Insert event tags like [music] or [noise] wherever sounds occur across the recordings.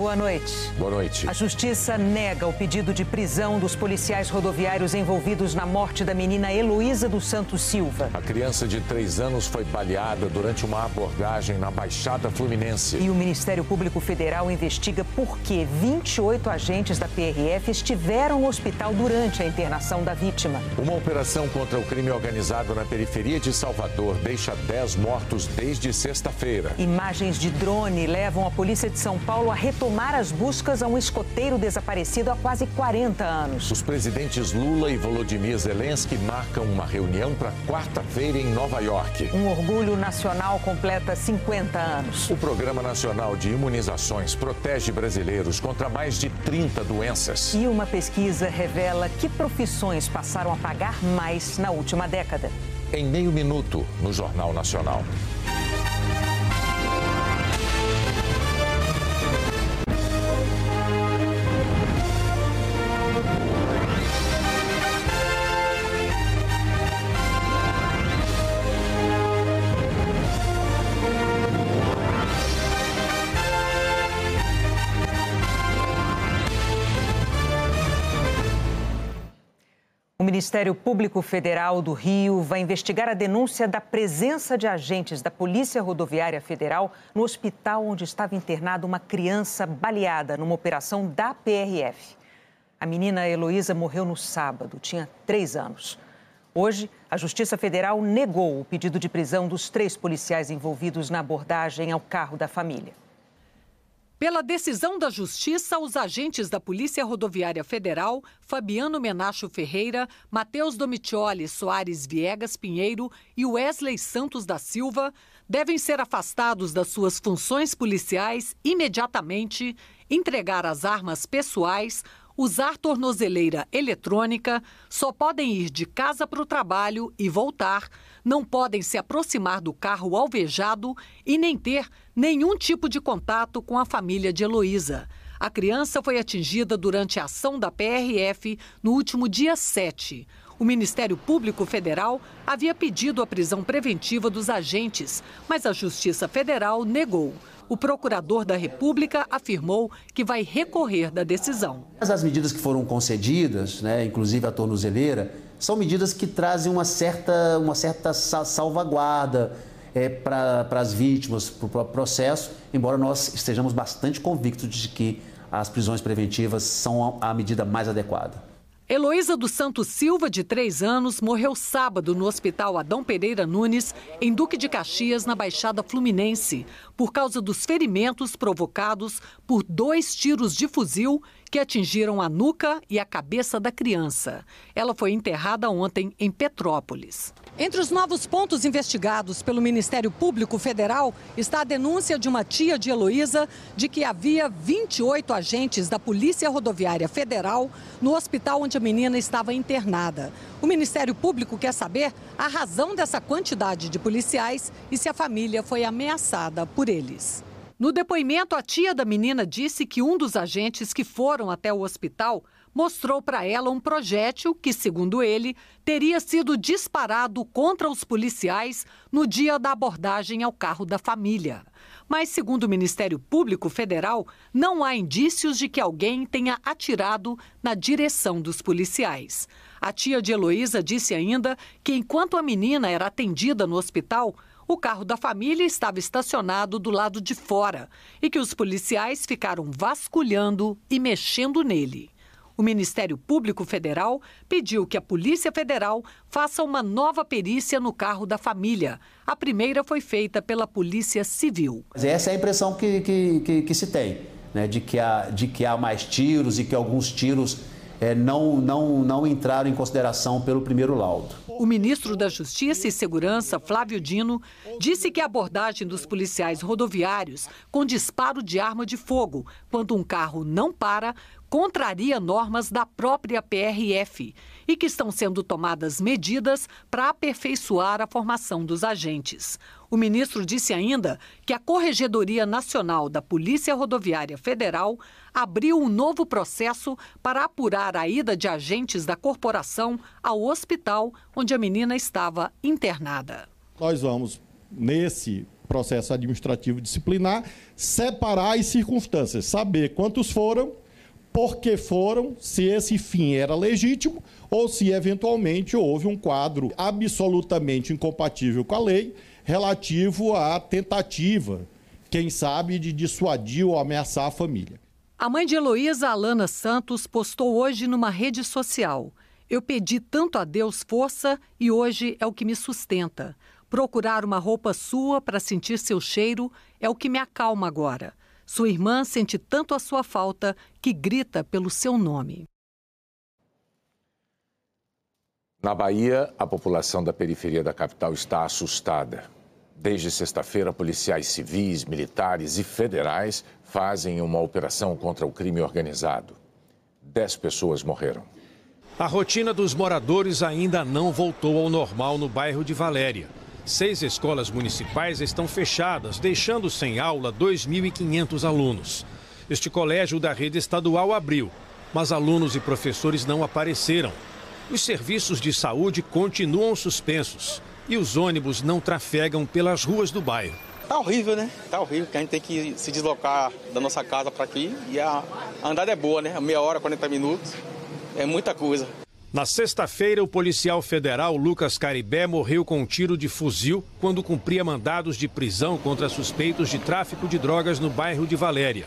Boa noite. Boa noite. A justiça nega o pedido de prisão dos policiais rodoviários envolvidos na morte da menina Heloísa dos Santos Silva. A criança de três anos foi baleada durante uma abordagem na Baixada Fluminense. E o Ministério Público Federal investiga por que 28 agentes da PRF estiveram no hospital durante a internação da vítima. Uma operação contra o crime organizado na periferia de Salvador deixa 10 mortos desde sexta-feira. Imagens de drone levam a polícia de São Paulo a retomar as buscas a um escoteiro desaparecido há quase 40 anos. Os presidentes Lula e Volodymyr Zelensky marcam uma reunião para quarta-feira em Nova York. Um orgulho nacional completa 50 anos. O Programa Nacional de Imunizações protege brasileiros contra mais de 30 doenças. E uma pesquisa revela que profissões passaram a pagar mais na última década. Em meio minuto, no Jornal Nacional. Ministério Público Federal do Rio vai investigar a denúncia da presença de agentes da Polícia Rodoviária Federal no hospital onde estava internada uma criança baleada numa operação da PRF. A menina Heloísa morreu no sábado, tinha três anos. Hoje, a Justiça Federal negou o pedido de prisão dos três policiais envolvidos na abordagem ao carro da família. Pela decisão da Justiça, os agentes da Polícia Rodoviária Federal, Fabiano Menacho Ferreira, Matheus Domitioli Soares Viegas Pinheiro e Wesley Santos da Silva, devem ser afastados das suas funções policiais imediatamente, entregar as armas pessoais, usar tornozeleira eletrônica, só podem ir de casa para o trabalho e voltar, não podem se aproximar do carro alvejado e nem ter nenhum tipo de contato com a família de Heloísa. A criança foi atingida durante a ação da PRF no último dia 7. O Ministério Público Federal havia pedido a prisão preventiva dos agentes, mas a Justiça Federal negou o procurador da República afirmou que vai recorrer da decisão. As medidas que foram concedidas, né, inclusive a tornozeleira, são medidas que trazem uma certa, uma certa salvaguarda é, para as vítimas, para o próprio processo, embora nós estejamos bastante convictos de que as prisões preventivas são a medida mais adequada. Heloísa dos Santos Silva, de três anos, morreu sábado no Hospital Adão Pereira Nunes, em Duque de Caxias, na Baixada Fluminense, por causa dos ferimentos provocados por dois tiros de fuzil que atingiram a nuca e a cabeça da criança. Ela foi enterrada ontem em Petrópolis. Entre os novos pontos investigados pelo Ministério Público Federal está a denúncia de uma tia de Heloísa de que havia 28 agentes da Polícia Rodoviária Federal no hospital onde a menina estava internada. O Ministério Público quer saber a razão dessa quantidade de policiais e se a família foi ameaçada por eles. No depoimento, a tia da menina disse que um dos agentes que foram até o hospital mostrou para ela um projétil que, segundo ele, teria sido disparado contra os policiais no dia da abordagem ao carro da família. Mas, segundo o Ministério Público Federal, não há indícios de que alguém tenha atirado na direção dos policiais. A tia de Heloísa disse ainda que, enquanto a menina era atendida no hospital, o carro da família estava estacionado do lado de fora e que os policiais ficaram vasculhando e mexendo nele. O Ministério Público Federal pediu que a Polícia Federal faça uma nova perícia no carro da família. A primeira foi feita pela Polícia Civil. Essa é a impressão que, que, que, que se tem, né? de, que há, de que há mais tiros e que alguns tiros é, não, não, não entraram em consideração pelo primeiro laudo. O ministro da Justiça e Segurança, Flávio Dino, disse que a abordagem dos policiais rodoviários com disparo de arma de fogo, quando um carro não para, contraria normas da própria PRF e que estão sendo tomadas medidas para aperfeiçoar a formação dos agentes. O ministro disse ainda que a Corregedoria Nacional da Polícia Rodoviária Federal abriu um novo processo para apurar a ida de agentes da corporação ao hospital onde a menina estava internada. Nós vamos, nesse processo administrativo disciplinar, separar as circunstâncias, saber quantos foram, por que foram, se esse fim era legítimo ou se eventualmente houve um quadro absolutamente incompatível com a lei relativo à tentativa, quem sabe, de dissuadir ou ameaçar a família. A mãe de Heloísa, Alana Santos, postou hoje numa rede social. Eu pedi tanto a Deus força e hoje é o que me sustenta. Procurar uma roupa sua para sentir seu cheiro é o que me acalma agora. Sua irmã sente tanto a sua falta que grita pelo seu nome. Na Bahia, a população da periferia da capital está assustada. Desde sexta-feira, policiais civis, militares e federais fazem uma operação contra o crime organizado. Dez pessoas morreram. A rotina dos moradores ainda não voltou ao normal no bairro de Valéria. Seis escolas municipais estão fechadas, deixando sem aula 2.500 alunos. Este colégio da rede estadual abriu, mas alunos e professores não apareceram. Os serviços de saúde continuam suspensos e os ônibus não trafegam pelas ruas do bairro. Tá horrível, né? Tá horrível, que a gente tem que se deslocar da nossa casa para aqui e a andada é boa, né? Meia hora, 40 minutos, é muita coisa. Na sexta-feira, o policial federal Lucas Caribé morreu com um tiro de fuzil quando cumpria mandados de prisão contra suspeitos de tráfico de drogas no bairro de Valéria.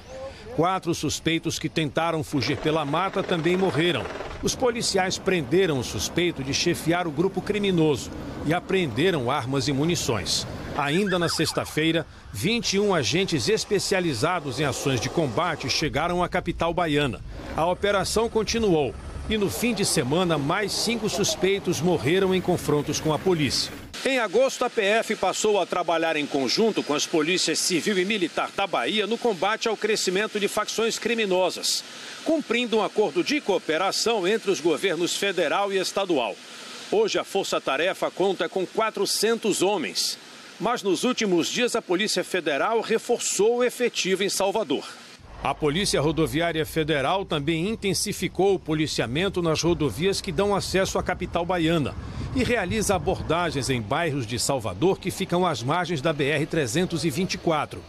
Quatro suspeitos que tentaram fugir pela mata também morreram. Os policiais prenderam o suspeito de chefiar o grupo criminoso e apreenderam armas e munições. Ainda na sexta-feira, 21 agentes especializados em ações de combate chegaram à capital baiana. A operação continuou e no fim de semana, mais cinco suspeitos morreram em confrontos com a polícia. Em agosto, a PF passou a trabalhar em conjunto com as polícias civil e militar da Bahia no combate ao crescimento de facções criminosas, cumprindo um acordo de cooperação entre os governos federal e estadual. Hoje, a Força Tarefa conta com 400 homens. Mas nos últimos dias, a Polícia Federal reforçou o efetivo em Salvador. A Polícia Rodoviária Federal também intensificou o policiamento nas rodovias que dão acesso à capital baiana e realiza abordagens em bairros de Salvador que ficam às margens da BR-324.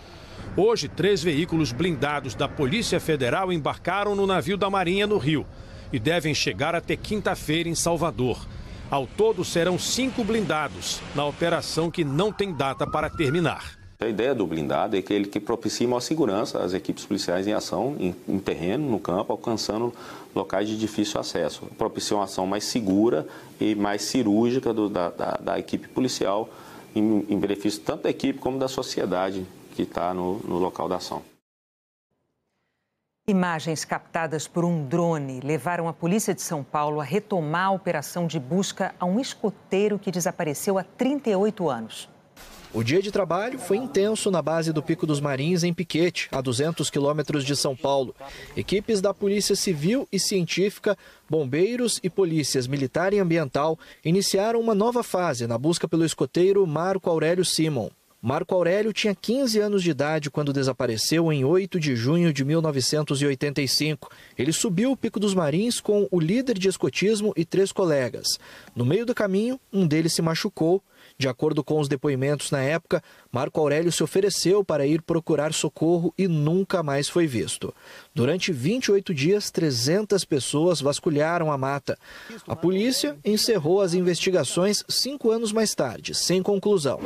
Hoje, três veículos blindados da Polícia Federal embarcaram no navio da Marinha no Rio e devem chegar até quinta-feira em Salvador. Ao todo, serão cinco blindados na operação que não tem data para terminar. A ideia do blindado é que ele que propicie maior segurança às equipes policiais em ação, em, em, terreno, no campo, alcançando locais de difícil acesso. Propicia uma ação mais segura e mais cirúrgica do, da, da, da, equipe policial, em, em, benefício tanto da equipe como da sociedade que está no, no local da ação. Imagens captadas por um drone levaram a polícia de São Paulo a retomar a operação de busca a um escoteiro que desapareceu há 38 anos. O dia de trabalho foi intenso na base do Pico dos Marins, em Piquete, a 200 quilômetros de São Paulo. Equipes da Polícia Civil e Científica, bombeiros e polícias militar e ambiental iniciaram uma nova fase na busca pelo escoteiro Marco Aurélio Simon. Marco Aurélio tinha 15 anos de idade quando desapareceu em 8 de junho de 1985. Ele subiu o Pico dos Marins com o líder de escotismo e três colegas. No meio do caminho, um deles se machucou de acordo com os depoimentos na época, Marco Aurélio se ofereceu para ir procurar socorro e nunca mais foi visto. Durante 28 dias, 300 pessoas vasculharam a mata. A polícia encerrou as investigações cinco anos mais tarde, sem conclusão.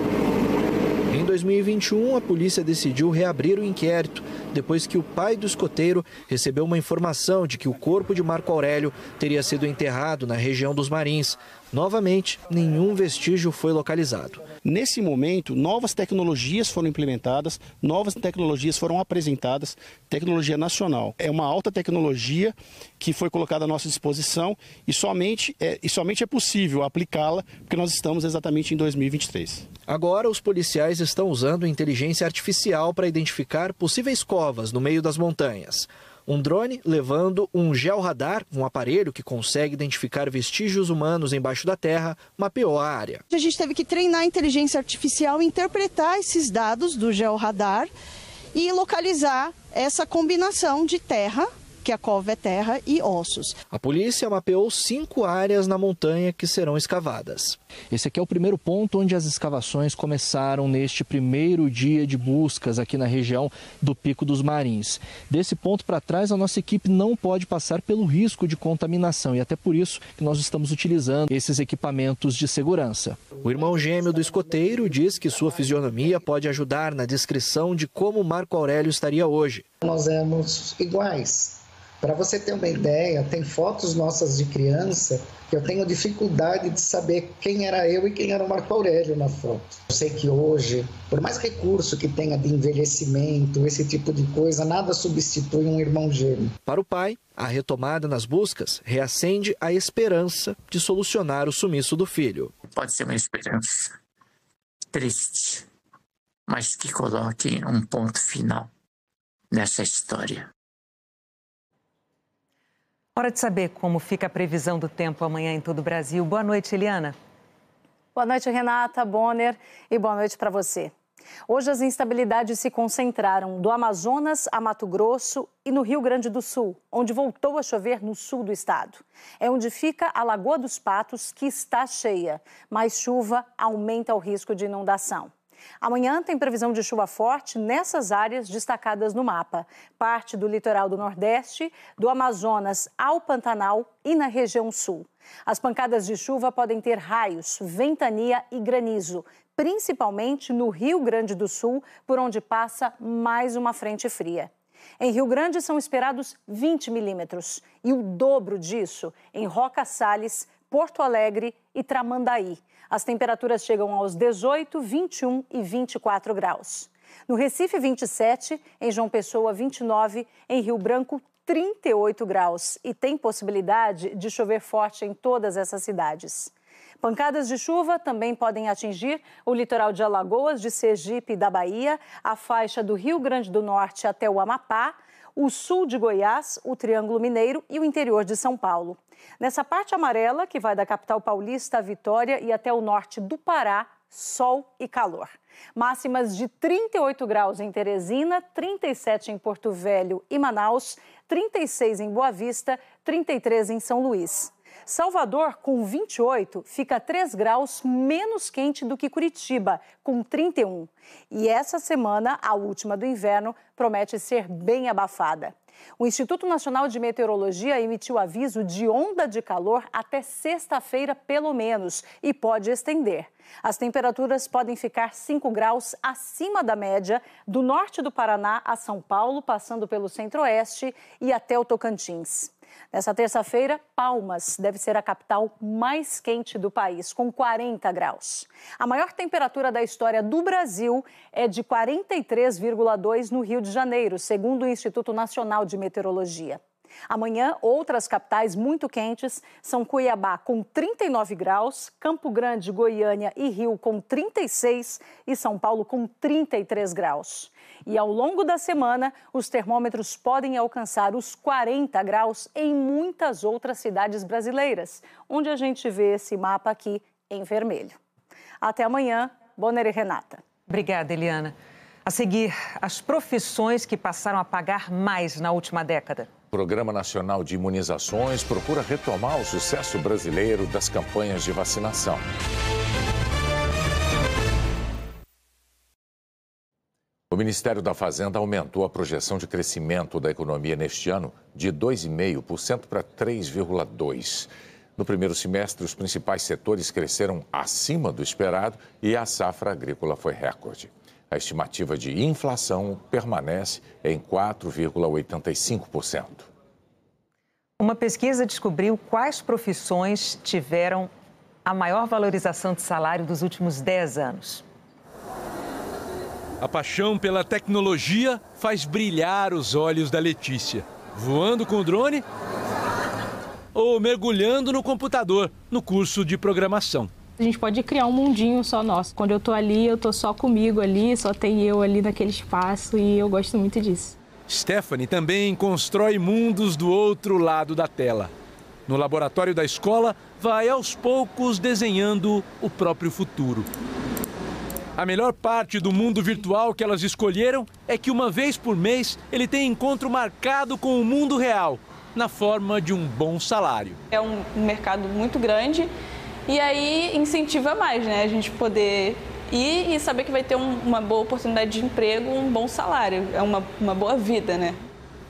Em 2021, a polícia decidiu reabrir o inquérito depois que o pai do escoteiro recebeu uma informação de que o corpo de Marco Aurélio teria sido enterrado na região dos Marins. Novamente, nenhum vestígio foi localizado. Nesse momento, novas tecnologias foram implementadas, novas tecnologias foram apresentadas, tecnologia nacional. É uma alta tecnologia que foi colocada à nossa disposição e somente é, e somente é possível aplicá-la porque nós estamos exatamente em 2023. Agora, os policiais estão usando inteligência artificial para identificar possíveis covas no meio das montanhas um drone levando um georradar, um aparelho que consegue identificar vestígios humanos embaixo da terra, mapeou a área. A gente teve que treinar a inteligência artificial, interpretar esses dados do georradar e localizar essa combinação de terra a cova é terra e ossos. A polícia mapeou cinco áreas na montanha que serão escavadas. Esse aqui é o primeiro ponto onde as escavações começaram neste primeiro dia de buscas aqui na região do Pico dos Marins. Desse ponto para trás, a nossa equipe não pode passar pelo risco de contaminação e até por isso que nós estamos utilizando esses equipamentos de segurança. O irmão gêmeo do escoteiro diz que sua fisionomia pode ajudar na descrição de como Marco Aurélio estaria hoje. Nós éramos iguais. Para você ter uma ideia, tem fotos nossas de criança que eu tenho dificuldade de saber quem era eu e quem era o Marco Aurélio na foto. Eu sei que hoje, por mais recurso que tenha de envelhecimento, esse tipo de coisa, nada substitui um irmão gêmeo. Para o pai, a retomada nas buscas reacende a esperança de solucionar o sumiço do filho. Pode ser uma esperança triste, mas que coloque um ponto final nessa história. Hora de saber como fica a previsão do tempo amanhã em todo o Brasil. Boa noite, Eliana. Boa noite, Renata, Bonner, e boa noite para você. Hoje as instabilidades se concentraram do Amazonas a Mato Grosso e no Rio Grande do Sul, onde voltou a chover no sul do estado. É onde fica a Lagoa dos Patos, que está cheia. Mais chuva aumenta o risco de inundação. Amanhã tem previsão de chuva forte nessas áreas destacadas no mapa. Parte do litoral do Nordeste, do Amazonas ao Pantanal e na região sul. As pancadas de chuva podem ter raios, ventania e granizo, principalmente no Rio Grande do Sul, por onde passa mais uma frente fria. Em Rio Grande são esperados 20 milímetros e o dobro disso em Roca Salles, Porto Alegre e Tramandaí. As temperaturas chegam aos 18, 21 e 24 graus. No Recife, 27, em João Pessoa, 29, em Rio Branco, 38 graus. E tem possibilidade de chover forte em todas essas cidades. Pancadas de chuva também podem atingir o litoral de Alagoas, de Sergipe e da Bahia, a faixa do Rio Grande do Norte até o Amapá, o sul de Goiás, o Triângulo Mineiro e o interior de São Paulo. Nessa parte amarela, que vai da capital paulista à Vitória e até o norte do Pará, sol e calor. Máximas de 38 graus em Teresina, 37 em Porto Velho e Manaus, 36 em Boa Vista, 33 em São Luís. Salvador, com 28, fica 3 graus menos quente do que Curitiba, com 31. E essa semana, a última do inverno, promete ser bem abafada. O Instituto Nacional de Meteorologia emitiu aviso de onda de calor até sexta-feira, pelo menos, e pode estender. As temperaturas podem ficar 5 graus acima da média do norte do Paraná a São Paulo, passando pelo centro-oeste e até o Tocantins. Nessa terça-feira, Palmas deve ser a capital mais quente do país, com 40 graus. A maior temperatura da história do Brasil é de 43,2 no Rio de Janeiro, segundo o Instituto Nacional de Meteorologia. Amanhã, outras capitais muito quentes são Cuiabá com 39 graus, Campo Grande, Goiânia e Rio com 36 e São Paulo com 33 graus. E ao longo da semana, os termômetros podem alcançar os 40 graus em muitas outras cidades brasileiras, onde a gente vê esse mapa aqui em vermelho. Até amanhã, Bonner e Renata. Obrigada, Eliana. A seguir, as profissões que passaram a pagar mais na última década. Programa Nacional de Imunizações procura retomar o sucesso brasileiro das campanhas de vacinação. O Ministério da Fazenda aumentou a projeção de crescimento da economia neste ano de 2,5% para 3,2%. No primeiro semestre, os principais setores cresceram acima do esperado e a safra agrícola foi recorde. A estimativa de inflação permanece em 4,85%. Uma pesquisa descobriu quais profissões tiveram a maior valorização de salário dos últimos 10 anos. A paixão pela tecnologia faz brilhar os olhos da Letícia. Voando com o drone ou mergulhando no computador no curso de programação. A gente pode criar um mundinho só nosso. Quando eu tô ali, eu tô só comigo ali, só tem eu ali naquele espaço e eu gosto muito disso. Stephanie também constrói mundos do outro lado da tela. No laboratório da escola, vai aos poucos desenhando o próprio futuro. A melhor parte do mundo virtual que elas escolheram é que uma vez por mês ele tem encontro marcado com o mundo real, na forma de um bom salário. É um mercado muito grande e aí incentiva mais, né? A gente poder ir e saber que vai ter um, uma boa oportunidade de emprego, um bom salário, é uma, uma boa vida, né?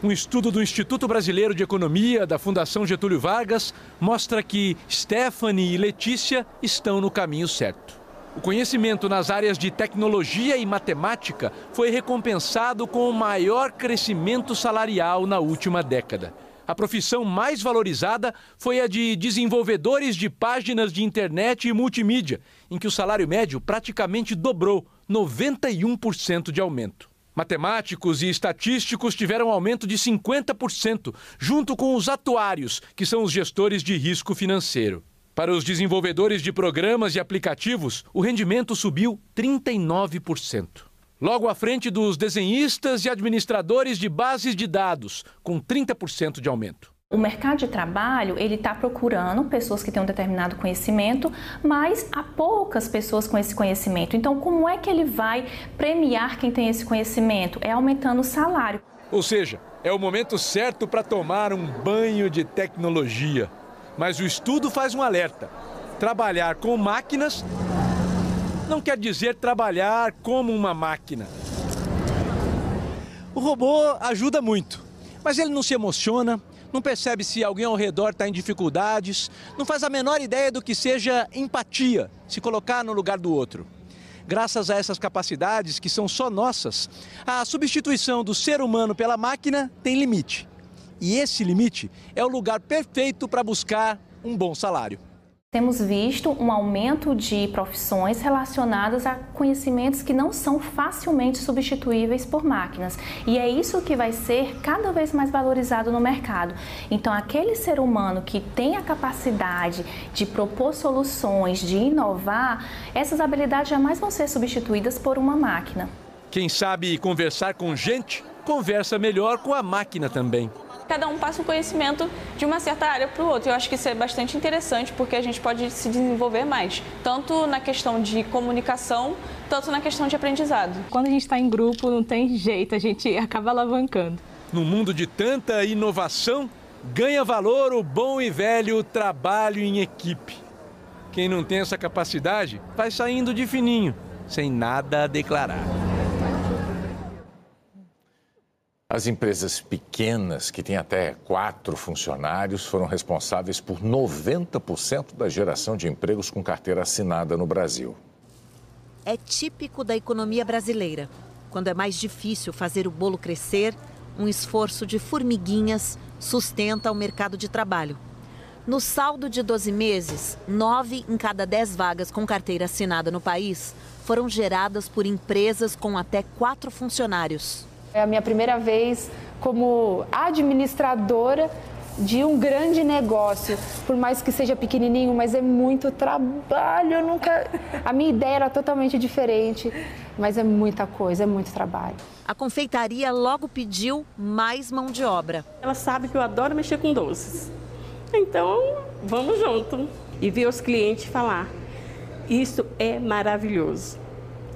Um estudo do Instituto Brasileiro de Economia da Fundação Getúlio Vargas mostra que Stephanie e Letícia estão no caminho certo. O conhecimento nas áreas de tecnologia e matemática foi recompensado com o maior crescimento salarial na última década. A profissão mais valorizada foi a de desenvolvedores de páginas de internet e multimídia, em que o salário médio praticamente dobrou 91% de aumento. Matemáticos e estatísticos tiveram aumento de 50%, junto com os atuários, que são os gestores de risco financeiro. Para os desenvolvedores de programas e aplicativos, o rendimento subiu 39%. Logo à frente dos desenhistas e administradores de bases de dados, com 30% de aumento. O mercado de trabalho ele está procurando pessoas que têm um determinado conhecimento, mas há poucas pessoas com esse conhecimento. Então, como é que ele vai premiar quem tem esse conhecimento? É aumentando o salário. Ou seja, é o momento certo para tomar um banho de tecnologia. Mas o estudo faz um alerta: trabalhar com máquinas não quer dizer trabalhar como uma máquina. O robô ajuda muito, mas ele não se emociona, não percebe se alguém ao redor está em dificuldades, não faz a menor ideia do que seja empatia, se colocar no lugar do outro. Graças a essas capacidades que são só nossas, a substituição do ser humano pela máquina tem limite. E esse limite é o lugar perfeito para buscar um bom salário. Temos visto um aumento de profissões relacionadas a conhecimentos que não são facilmente substituíveis por máquinas. E é isso que vai ser cada vez mais valorizado no mercado. Então, aquele ser humano que tem a capacidade de propor soluções, de inovar, essas habilidades jamais vão ser substituídas por uma máquina. Quem sabe conversar com gente, conversa melhor com a máquina também cada um passa um conhecimento de uma certa área para o outro. Eu acho que isso é bastante interessante porque a gente pode se desenvolver mais, tanto na questão de comunicação, tanto na questão de aprendizado. Quando a gente está em grupo, não tem jeito, a gente [laughs] acaba alavancando. No mundo de tanta inovação, ganha valor o bom e velho trabalho em equipe. Quem não tem essa capacidade vai saindo de fininho, sem nada a declarar. As empresas pequenas, que têm até quatro funcionários, foram responsáveis por 90% da geração de empregos com carteira assinada no Brasil. É típico da economia brasileira. Quando é mais difícil fazer o bolo crescer, um esforço de formiguinhas sustenta o mercado de trabalho. No saldo de 12 meses, nove em cada dez vagas com carteira assinada no país foram geradas por empresas com até quatro funcionários. É a minha primeira vez como administradora de um grande negócio, por mais que seja pequenininho, mas é muito trabalho. Eu nunca, a minha ideia era totalmente diferente, mas é muita coisa, é muito trabalho. A confeitaria logo pediu mais mão de obra. Ela sabe que eu adoro mexer com doces, então vamos junto e ver os clientes falar: isso é maravilhoso.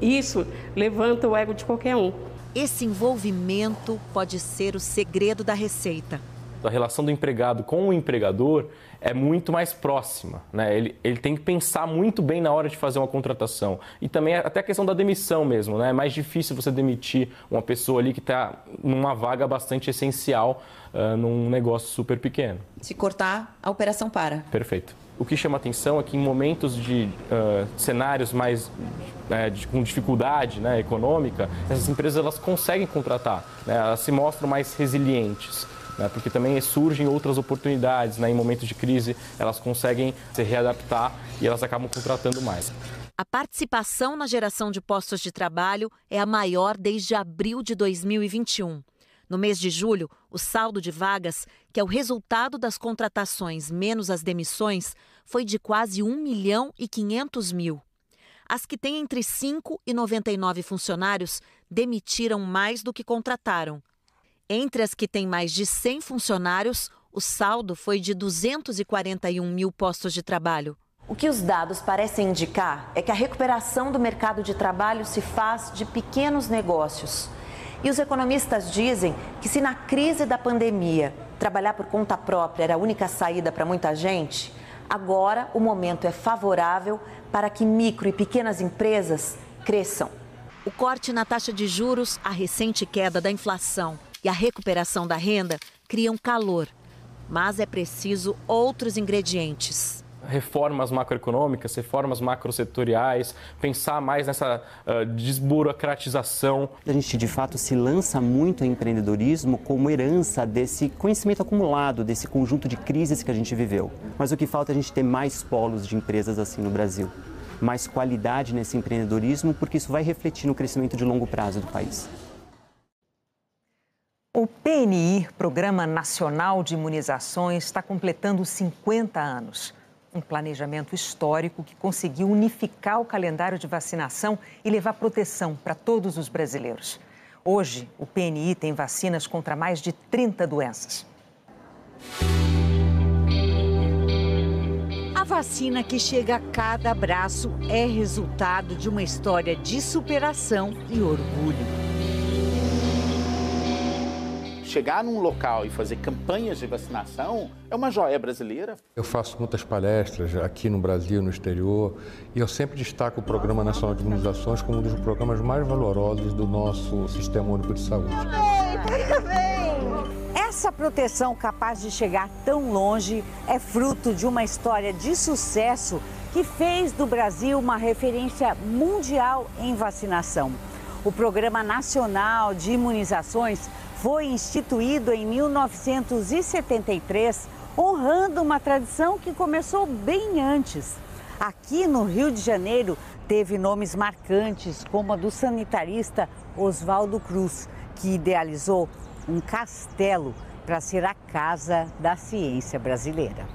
Isso levanta o ego de qualquer um. Esse envolvimento pode ser o segredo da receita. A relação do empregado com o empregador é muito mais próxima. Né? Ele, ele tem que pensar muito bem na hora de fazer uma contratação. E também até a questão da demissão mesmo. Né? É mais difícil você demitir uma pessoa ali que está numa vaga bastante essencial uh, num negócio super pequeno. Se cortar, a operação para. Perfeito. O que chama atenção é que em momentos de uh, cenários mais uh, de, com dificuldade né, econômica, essas empresas elas conseguem contratar, né, elas se mostram mais resilientes. Né, porque também surgem outras oportunidades, né, em momentos de crise elas conseguem se readaptar e elas acabam contratando mais. A participação na geração de postos de trabalho é a maior desde abril de 2021. No mês de julho, o saldo de vagas, que é o resultado das contratações menos as demissões, foi de quase 1 milhão e 500 mil. As que têm entre 5 e 99 funcionários demitiram mais do que contrataram. Entre as que têm mais de 100 funcionários, o saldo foi de 241 mil postos de trabalho. O que os dados parecem indicar é que a recuperação do mercado de trabalho se faz de pequenos negócios. E os economistas dizem que se na crise da pandemia trabalhar por conta própria era a única saída para muita gente, agora o momento é favorável para que micro e pequenas empresas cresçam. O corte na taxa de juros, a recente queda da inflação e a recuperação da renda criam calor. Mas é preciso outros ingredientes reformas macroeconômicas, reformas macrosetoriais, pensar mais nessa uh, desburocratização. A gente de fato se lança muito em empreendedorismo como herança desse conhecimento acumulado, desse conjunto de crises que a gente viveu. Mas o que falta é a gente ter mais polos de empresas assim no Brasil. Mais qualidade nesse empreendedorismo, porque isso vai refletir no crescimento de longo prazo do país. O PNI, Programa Nacional de Imunizações, está completando 50 anos. Um planejamento histórico que conseguiu unificar o calendário de vacinação e levar proteção para todos os brasileiros. Hoje, o PNI tem vacinas contra mais de 30 doenças. A vacina que chega a cada braço é resultado de uma história de superação e orgulho chegar num local e fazer campanhas de vacinação é uma joia brasileira. Eu faço muitas palestras aqui no Brasil, no exterior, e eu sempre destaco o Programa Nacional de Imunizações como um dos programas mais valorosos do nosso Sistema Único de Saúde. Essa proteção capaz de chegar tão longe é fruto de uma história de sucesso que fez do Brasil uma referência mundial em vacinação. O Programa Nacional de Imunizações foi instituído em 1973, honrando uma tradição que começou bem antes. Aqui no Rio de Janeiro, teve nomes marcantes, como a do sanitarista Oswaldo Cruz, que idealizou um castelo para ser a casa da ciência brasileira.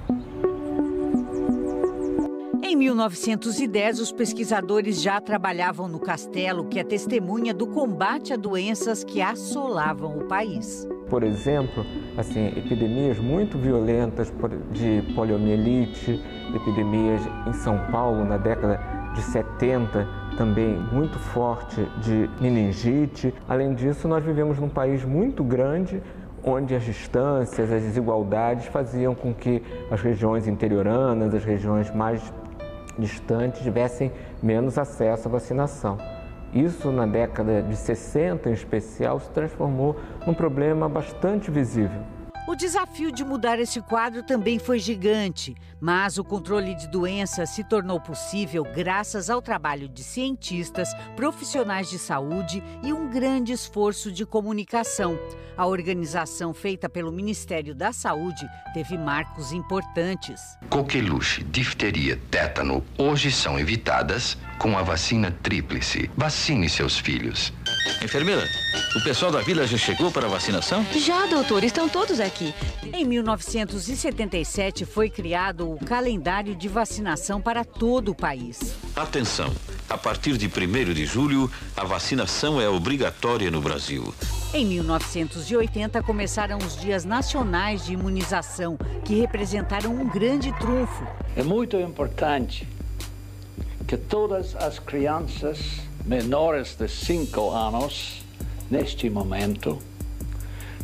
Em 1910, os pesquisadores já trabalhavam no castelo, que é testemunha do combate a doenças que assolavam o país. Por exemplo, assim, epidemias muito violentas de poliomielite, epidemias em São Paulo na década de 70, também muito forte de meningite. Além disso, nós vivemos num país muito grande, onde as distâncias, as desigualdades faziam com que as regiões interioranas, as regiões mais distantes tivessem menos acesso à vacinação. Isso, na década de 60 em especial, se transformou num problema bastante visível. O desafio de mudar esse quadro também foi gigante, mas o controle de doenças se tornou possível graças ao trabalho de cientistas, profissionais de saúde e um grande esforço de comunicação. A organização feita pelo Ministério da Saúde teve marcos importantes. Coqueluche, difteria, tétano hoje são evitadas com a vacina tríplice. Vacine seus filhos. Enfermeira, o pessoal da vila já chegou para a vacinação? Já, doutor, estão todos aqui. Em 1977 foi criado o calendário de vacinação para todo o país. Atenção! A partir de 1 de julho, a vacinação é obrigatória no Brasil. Em 1980 começaram os Dias Nacionais de Imunização, que representaram um grande trunfo. É muito importante que todas as crianças menores de 5 anos, neste momento,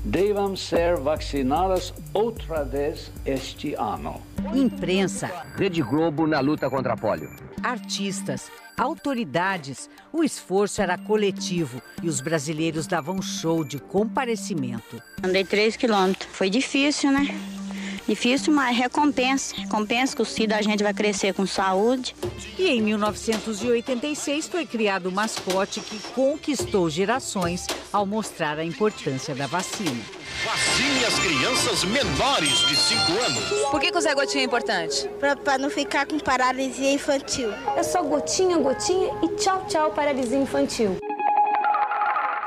devam ser vacinadas outra vez este ano. Imprensa. Rede Globo na luta contra a polio. Artistas, autoridades. O esforço era coletivo e os brasileiros davam show de comparecimento. Andei 3 quilômetros. Foi difícil, né? Difícil, mas recompensa. Recompensa que o filho da gente vai crescer com saúde. E em 1986 foi criado o mascote que conquistou gerações ao mostrar a importância da vacina. Vacine as crianças menores de 5 anos. Por que, que o Zé Gotinha é importante? Para não ficar com paralisia infantil. É só gotinha, gotinha e tchau, tchau, paralisia infantil.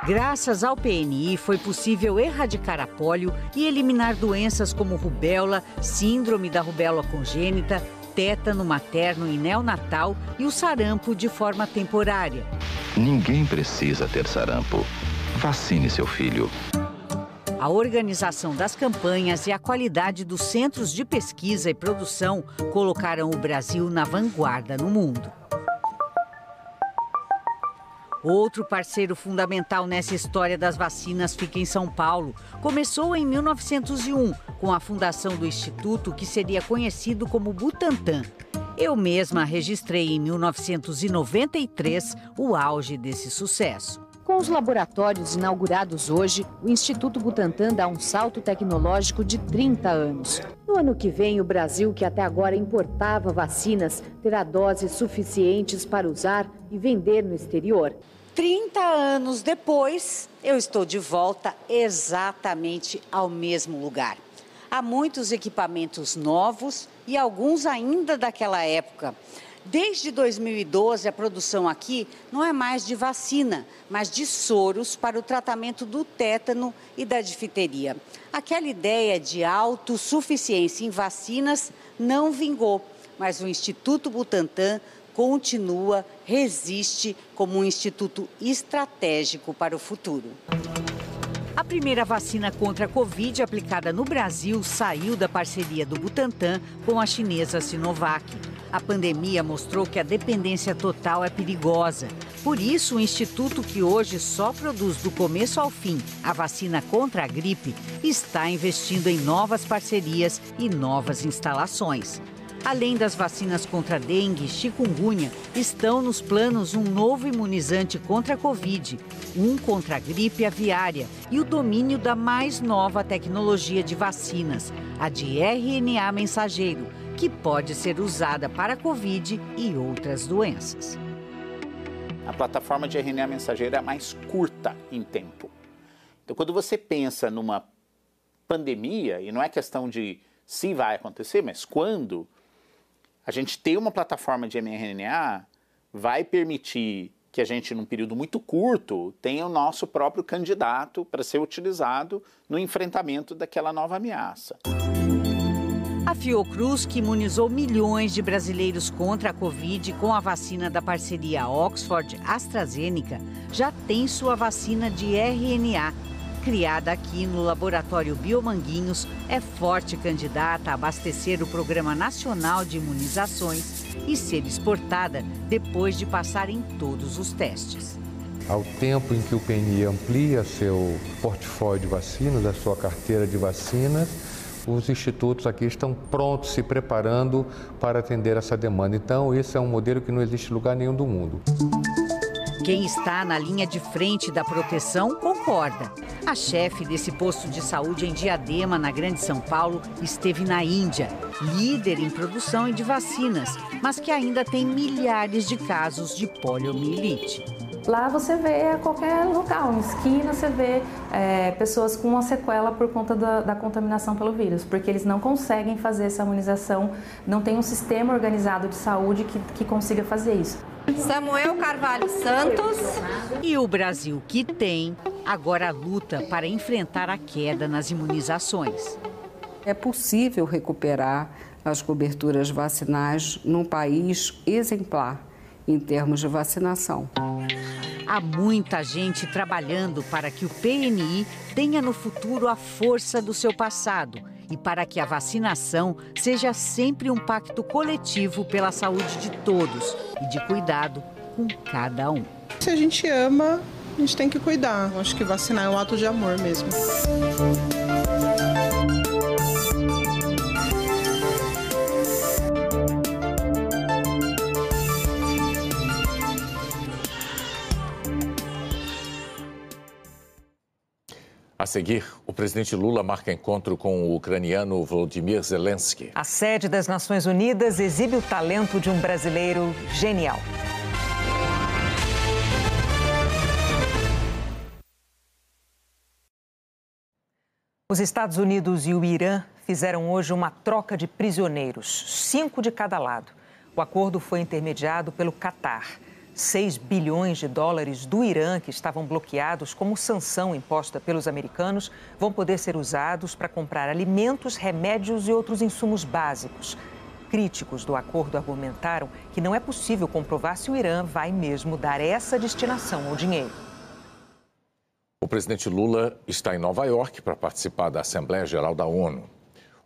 Graças ao PNI, foi possível erradicar a polio e eliminar doenças como rubéola, síndrome da rubéola congênita, tétano materno e neonatal e o sarampo de forma temporária. Ninguém precisa ter sarampo. Vacine seu filho. A organização das campanhas e a qualidade dos centros de pesquisa e produção colocaram o Brasil na vanguarda no mundo. Outro parceiro fundamental nessa história das vacinas fica em São Paulo. Começou em 1901, com a fundação do instituto que seria conhecido como Butantan. Eu mesma registrei em 1993 o auge desse sucesso. Com os laboratórios inaugurados hoje, o Instituto Butantan dá um salto tecnológico de 30 anos. No ano que vem, o Brasil, que até agora importava vacinas, terá doses suficientes para usar e vender no exterior. 30 anos depois, eu estou de volta exatamente ao mesmo lugar. Há muitos equipamentos novos e alguns ainda daquela época. Desde 2012, a produção aqui não é mais de vacina, mas de soros para o tratamento do tétano e da difteria. Aquela ideia de autossuficiência em vacinas não vingou, mas o Instituto Butantan continua, resiste como um instituto estratégico para o futuro. A primeira vacina contra a Covid aplicada no Brasil saiu da parceria do Butantan com a chinesa Sinovac. A pandemia mostrou que a dependência total é perigosa. Por isso, o instituto que hoje só produz do começo ao fim a vacina contra a gripe está investindo em novas parcerias e novas instalações. Além das vacinas contra dengue e chikungunya, estão nos planos um novo imunizante contra a Covid, um contra a gripe aviária e o domínio da mais nova tecnologia de vacinas, a de RNA mensageiro, que pode ser usada para a Covid e outras doenças. A plataforma de RNA mensageiro é a mais curta em tempo. Então, quando você pensa numa pandemia, e não é questão de se vai acontecer, mas quando, a gente ter uma plataforma de mRNA vai permitir que a gente, num período muito curto, tenha o nosso próprio candidato para ser utilizado no enfrentamento daquela nova ameaça. A Fiocruz, que imunizou milhões de brasileiros contra a Covid com a vacina da parceria Oxford-AstraZeneca, já tem sua vacina de RNA criada aqui no Laboratório Biomanguinhos, é forte candidata a abastecer o Programa Nacional de Imunizações e ser exportada depois de passar em todos os testes. Ao tempo em que o PNI amplia seu portfólio de vacinas, a sua carteira de vacinas, os institutos aqui estão prontos, se preparando para atender essa demanda. Então, esse é um modelo que não existe em lugar nenhum do mundo. Quem está na linha de frente da proteção concorda. A chefe desse posto de saúde em Diadema, na Grande São Paulo, esteve na Índia, líder em produção e de vacinas, mas que ainda tem milhares de casos de poliomielite. Lá você vê a qualquer local, em esquina você vê é, pessoas com uma sequela por conta da, da, contaminação pelo vírus, porque eles não conseguem fazer essa imunização, não tem um sistema organizado de saúde que, que consiga fazer isso. Samuel Carvalho Santos. E o Brasil, que tem, agora luta para enfrentar a queda nas imunizações. É possível recuperar as coberturas vacinais num país exemplar em termos de vacinação. Há muita gente trabalhando para que o PNI tenha no futuro a força do seu passado e para que a vacinação seja sempre um pacto coletivo pela saúde de todos e de cuidado com cada um. Se a gente ama, a gente tem que cuidar. Acho que vacinar é um ato de amor mesmo. A seguir, o presidente Lula marca encontro com o ucraniano Volodymyr Zelensky. A sede das Nações Unidas exibe o talento de um brasileiro genial. Os Estados Unidos e o Irã fizeram hoje uma troca de prisioneiros, cinco de cada lado. O acordo foi intermediado pelo Catar. 6 bilhões de dólares do Irã, que estavam bloqueados como sanção imposta pelos americanos, vão poder ser usados para comprar alimentos, remédios e outros insumos básicos. Críticos do acordo argumentaram que não é possível comprovar se o Irã vai mesmo dar essa destinação ao dinheiro. O presidente Lula está em Nova York para participar da Assembleia Geral da ONU.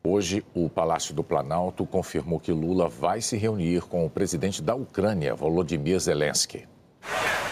Hoje, o Palácio do Planalto confirmou que Lula vai se reunir com o presidente da Ucrânia, Volodymyr Zelensky.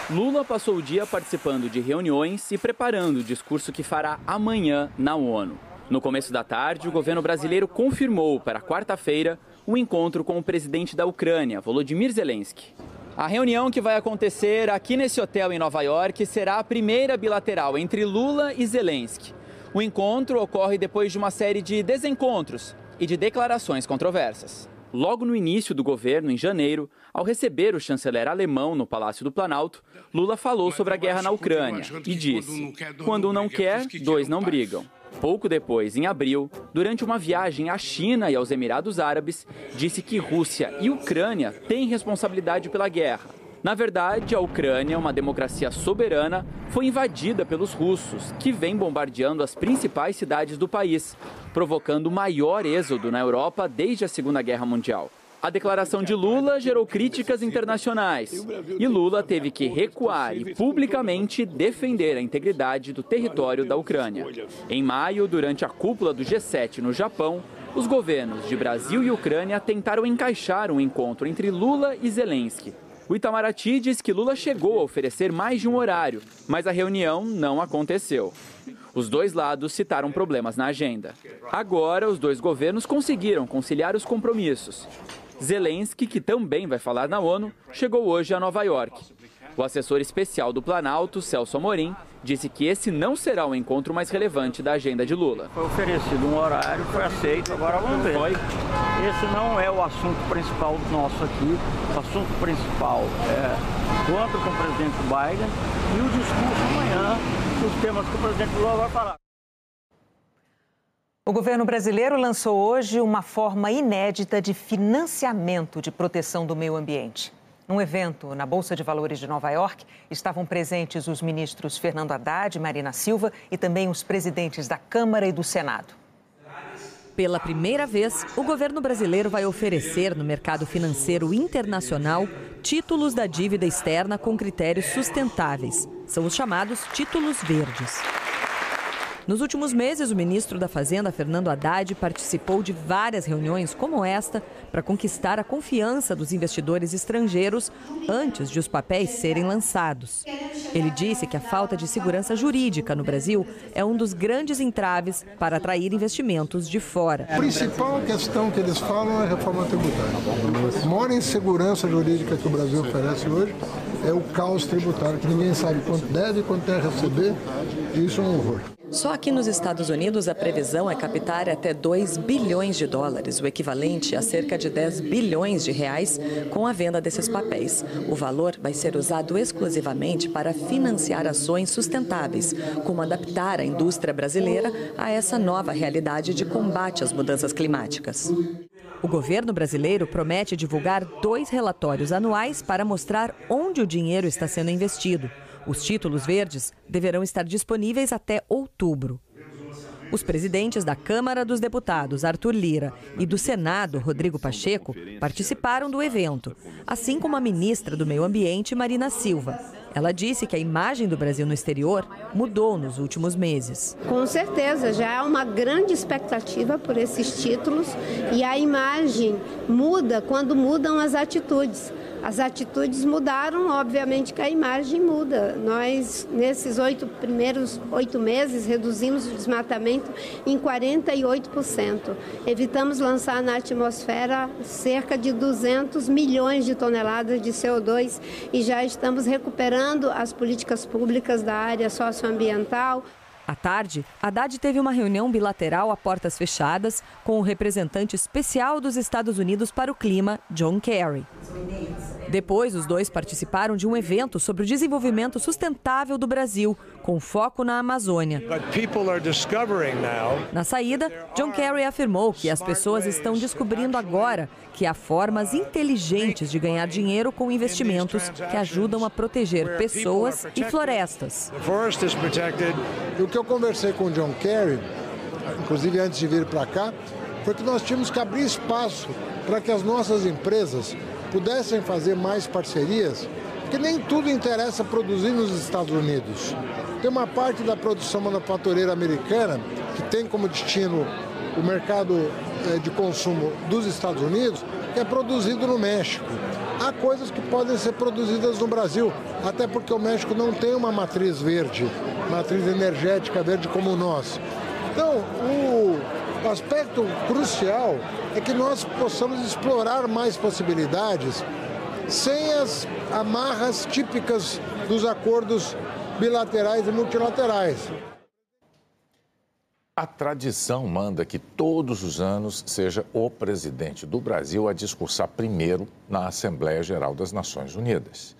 Lula passou o dia participando de reuniões e preparando o discurso que fará amanhã na ONU. No começo da tarde, o governo brasileiro confirmou para quarta-feira o encontro com o presidente da Ucrânia, Volodymyr Zelensky. A reunião que vai acontecer aqui nesse hotel em Nova York será a primeira bilateral entre Lula e Zelensky. O encontro ocorre depois de uma série de desencontros e de declarações controversas. Logo no início do governo, em janeiro, ao receber o chanceler alemão no Palácio do Planalto, Lula falou sobre a guerra na Ucrânia e disse: quando um não quer, dois não brigam. Pouco depois, em abril, durante uma viagem à China e aos Emirados Árabes, disse que Rússia e Ucrânia têm responsabilidade pela guerra. Na verdade, a Ucrânia, uma democracia soberana, foi invadida pelos russos, que vêm bombardeando as principais cidades do país, provocando o maior êxodo na Europa desde a Segunda Guerra Mundial. A declaração de Lula gerou críticas internacionais e Lula teve que recuar e publicamente defender a integridade do território da Ucrânia. Em maio, durante a cúpula do G7 no Japão, os governos de Brasil e Ucrânia tentaram encaixar um encontro entre Lula e Zelensky. O Itamaraty diz que Lula chegou a oferecer mais de um horário, mas a reunião não aconteceu. Os dois lados citaram problemas na agenda. Agora, os dois governos conseguiram conciliar os compromissos. Zelensky, que também vai falar na ONU, chegou hoje a Nova York. O assessor especial do Planalto, Celso Amorim, disse que esse não será o encontro mais relevante da agenda de Lula. Foi oferecido um horário, foi aceito, agora vamos ver. Esse não é o assunto principal nosso aqui. O assunto principal é encontro com o presidente Biden e o discurso amanhã dos temas que o presidente Lula vai falar. O governo brasileiro lançou hoje uma forma inédita de financiamento de proteção do meio ambiente. Num evento na Bolsa de Valores de Nova York, estavam presentes os ministros Fernando Haddad Marina Silva e também os presidentes da Câmara e do Senado. Pela primeira vez, o governo brasileiro vai oferecer no mercado financeiro internacional títulos da dívida externa com critérios sustentáveis. São os chamados títulos verdes. Nos últimos meses, o ministro da Fazenda, Fernando Haddad, participou de várias reuniões como esta para conquistar a confiança dos investidores estrangeiros antes de os papéis serem lançados. Ele disse que a falta de segurança jurídica no Brasil é um dos grandes entraves para atrair investimentos de fora. A principal questão que eles falam é a reforma tributária. A maior insegurança jurídica que o Brasil oferece hoje é o caos tributário, que ninguém sabe quanto deve e quanto é receber, e isso é um horror. Só aqui nos Estados Unidos a previsão é captar até 2 bilhões de dólares, o equivalente a cerca de 10 bilhões de reais, com a venda desses papéis. O valor vai ser usado exclusivamente para financiar ações sustentáveis, como adaptar a indústria brasileira a essa nova realidade de combate às mudanças climáticas. O governo brasileiro promete divulgar dois relatórios anuais para mostrar onde o dinheiro está sendo investido. Os títulos verdes deverão estar disponíveis até outubro. Os presidentes da Câmara dos Deputados, Arthur Lira, e do Senado, Rodrigo Pacheco, participaram do evento, assim como a ministra do Meio Ambiente, Marina Silva. Ela disse que a imagem do Brasil no exterior mudou nos últimos meses. Com certeza, já há uma grande expectativa por esses títulos e a imagem muda quando mudam as atitudes as atitudes mudaram, obviamente que a imagem muda. Nós, nesses oito primeiros oito meses, reduzimos o desmatamento em 48%. Evitamos lançar na atmosfera cerca de 200 milhões de toneladas de CO2 e já estamos recuperando as políticas públicas da área socioambiental. À tarde, Haddad teve uma reunião bilateral a portas fechadas com o representante especial dos Estados Unidos para o clima, John Kerry. Depois, os dois participaram de um evento sobre o desenvolvimento sustentável do Brasil, com foco na Amazônia. Na saída, John Kerry afirmou que as pessoas estão descobrindo agora que há formas inteligentes de ganhar dinheiro com investimentos que ajudam a proteger pessoas e florestas. O que eu conversei com o John Kerry, inclusive antes de vir para cá, foi que nós tínhamos que abrir espaço para que as nossas empresas pudessem fazer mais parcerias Porque nem tudo interessa produzir nos Estados Unidos. Tem uma parte da produção manufatureira americana que tem como destino o mercado eh, de consumo dos Estados Unidos, que é produzido no México. Há coisas que podem ser produzidas no Brasil, até porque o México não tem uma matriz verde, matriz energética verde como nós. Então, o aspecto crucial é que nós possamos explorar mais possibilidades sem as amarras típicas dos acordos bilaterais e multilaterais. A tradição manda que todos os anos seja o presidente do Brasil a discursar primeiro na Assembleia Geral das Nações Unidas.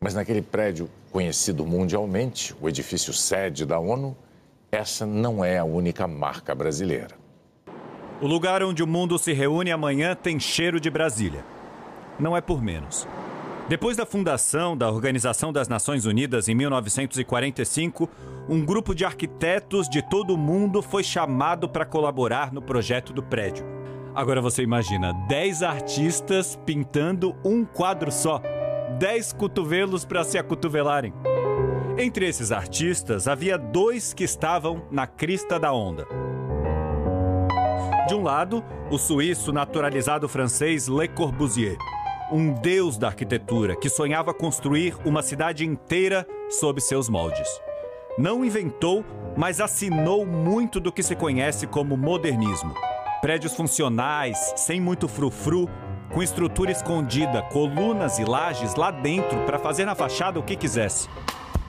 Mas naquele prédio conhecido mundialmente, o edifício sede da ONU, essa não é a única marca brasileira. O lugar onde o mundo se reúne amanhã tem cheiro de Brasília. Não é por menos. Depois da fundação da Organização das Nações Unidas em 1945, um grupo de arquitetos de todo o mundo foi chamado para colaborar no projeto do prédio. Agora você imagina 10 artistas pintando um quadro só, 10 cotovelos para se acotovelarem. Entre esses artistas, havia dois que estavam na crista da onda. De um lado, o suíço naturalizado francês Le Corbusier um deus da arquitetura que sonhava construir uma cidade inteira sob seus moldes. Não inventou, mas assinou muito do que se conhece como modernismo. Prédios funcionais, sem muito frufru, com estrutura escondida, colunas e lajes lá dentro para fazer na fachada o que quisesse.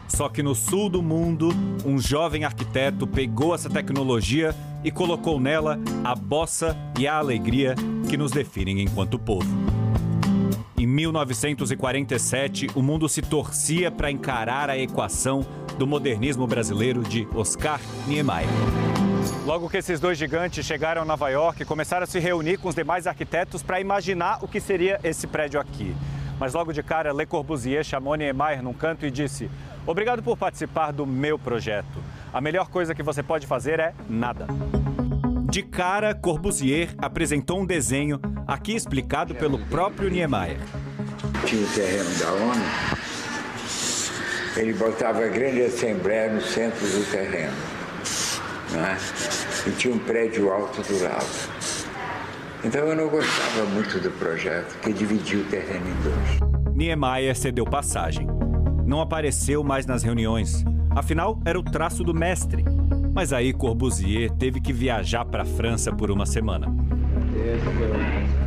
Só que no sul do mundo, um jovem arquiteto pegou essa tecnologia e colocou nela a bossa e a alegria que nos definem enquanto povo. Em 1947, o mundo se torcia para encarar a equação do modernismo brasileiro de Oscar Niemeyer. Logo que esses dois gigantes chegaram a Nova York, começaram a se reunir com os demais arquitetos para imaginar o que seria esse prédio aqui. Mas logo de cara, Le Corbusier chamou Niemeyer num canto e disse: Obrigado por participar do meu projeto. A melhor coisa que você pode fazer é nada. De cara, Corbusier apresentou um desenho, aqui explicado pelo próprio Niemeyer. Tinha o terreno da ONU, ele botava a grande assembleia no centro do terreno. Né? E tinha um prédio alto do lado. Então eu não gostava muito do projeto, que dividia o terreno em dois. Niemeyer cedeu passagem. Não apareceu mais nas reuniões. Afinal, era o traço do mestre mas aí Corbusier teve que viajar para a França por uma semana.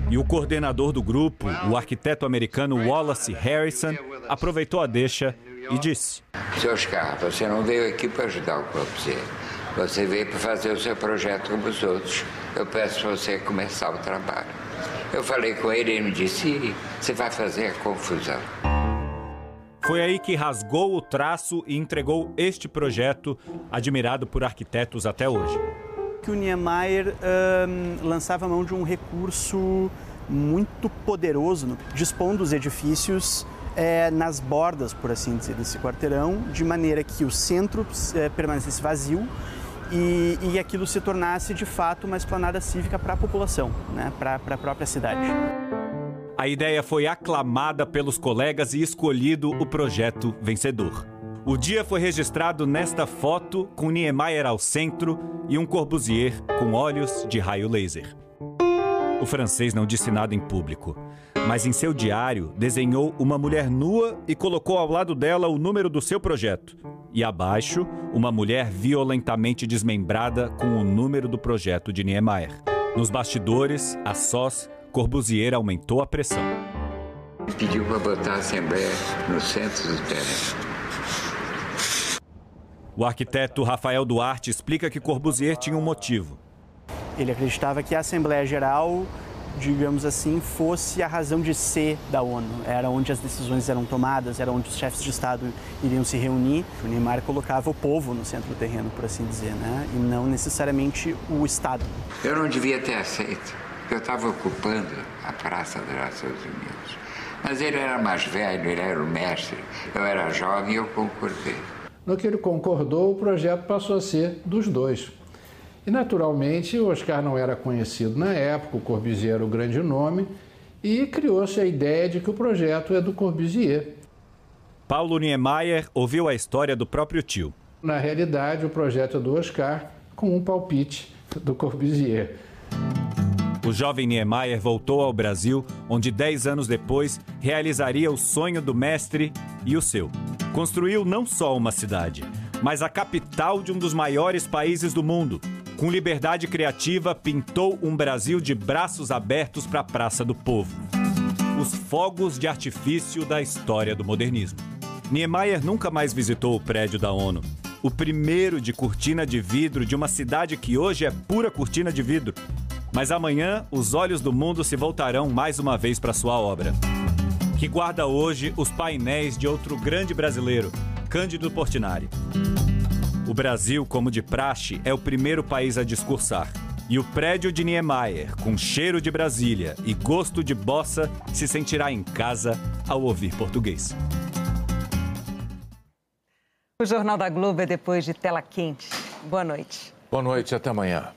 E o coordenador do grupo, o arquiteto americano Wallace Harrison, aproveitou a deixa e disse: Seu Oscar, você não veio aqui para ajudar o Corbusier. Você veio para fazer o seu projeto como os outros. Eu peço para você começar o trabalho. Eu falei com ele e ele me disse: você vai fazer a confusão. Foi aí que rasgou o traço e entregou este projeto, admirado por arquitetos até hoje. Que o Niemeyer um, lançava mão de um recurso muito poderoso, dispondo os edifícios é, nas bordas, por assim dizer, desse quarteirão, de maneira que o centro é, permanecesse vazio e, e aquilo se tornasse de fato uma esplanada cívica para a população, né, para a própria cidade. A ideia foi aclamada pelos colegas e escolhido o projeto vencedor. O dia foi registrado nesta foto com Niemeyer ao centro e um Corbusier com olhos de raio laser. O francês não disse nada em público, mas em seu diário desenhou uma mulher nua e colocou ao lado dela o número do seu projeto. E abaixo, uma mulher violentamente desmembrada com o número do projeto de Niemeyer. Nos bastidores, a sós, Corbusier aumentou a pressão. Pediu para botar a Assembleia no centro do terreno. O arquiteto Rafael Duarte explica que Corbusier tinha um motivo. Ele acreditava que a Assembleia Geral, digamos assim, fosse a razão de ser da ONU. Era onde as decisões eram tomadas, era onde os chefes de Estado iriam se reunir. O Neymar colocava o povo no centro do terreno, por assim dizer, né? e não necessariamente o Estado. Eu não devia ter aceito eu estava ocupando a Praça das Nações Unidas. Mas ele era mais velho, ele era o mestre, eu era jovem e eu concordei. No que ele concordou, o projeto passou a ser dos dois. E, naturalmente, o Oscar não era conhecido na época, o Corbusier era o grande nome, e criou-se a ideia de que o projeto é do Corbusier. Paulo Niemeyer ouviu a história do próprio tio. Na realidade, o projeto é do Oscar com um palpite do Corbusier. O jovem Niemeyer voltou ao Brasil, onde dez anos depois realizaria o sonho do mestre e o seu. Construiu não só uma cidade, mas a capital de um dos maiores países do mundo. Com liberdade criativa, pintou um Brasil de braços abertos para a Praça do Povo. Os fogos de artifício da história do modernismo. Niemeyer nunca mais visitou o prédio da ONU. O primeiro de cortina de vidro de uma cidade que hoje é pura cortina de vidro. Mas amanhã os olhos do mundo se voltarão mais uma vez para sua obra. Que guarda hoje os painéis de outro grande brasileiro, Cândido Portinari. O Brasil, como de praxe, é o primeiro país a discursar. E o prédio de Niemeyer, com cheiro de Brasília e gosto de bossa, se sentirá em casa ao ouvir português. O Jornal da Globo é depois de tela quente. Boa noite. Boa noite, até amanhã.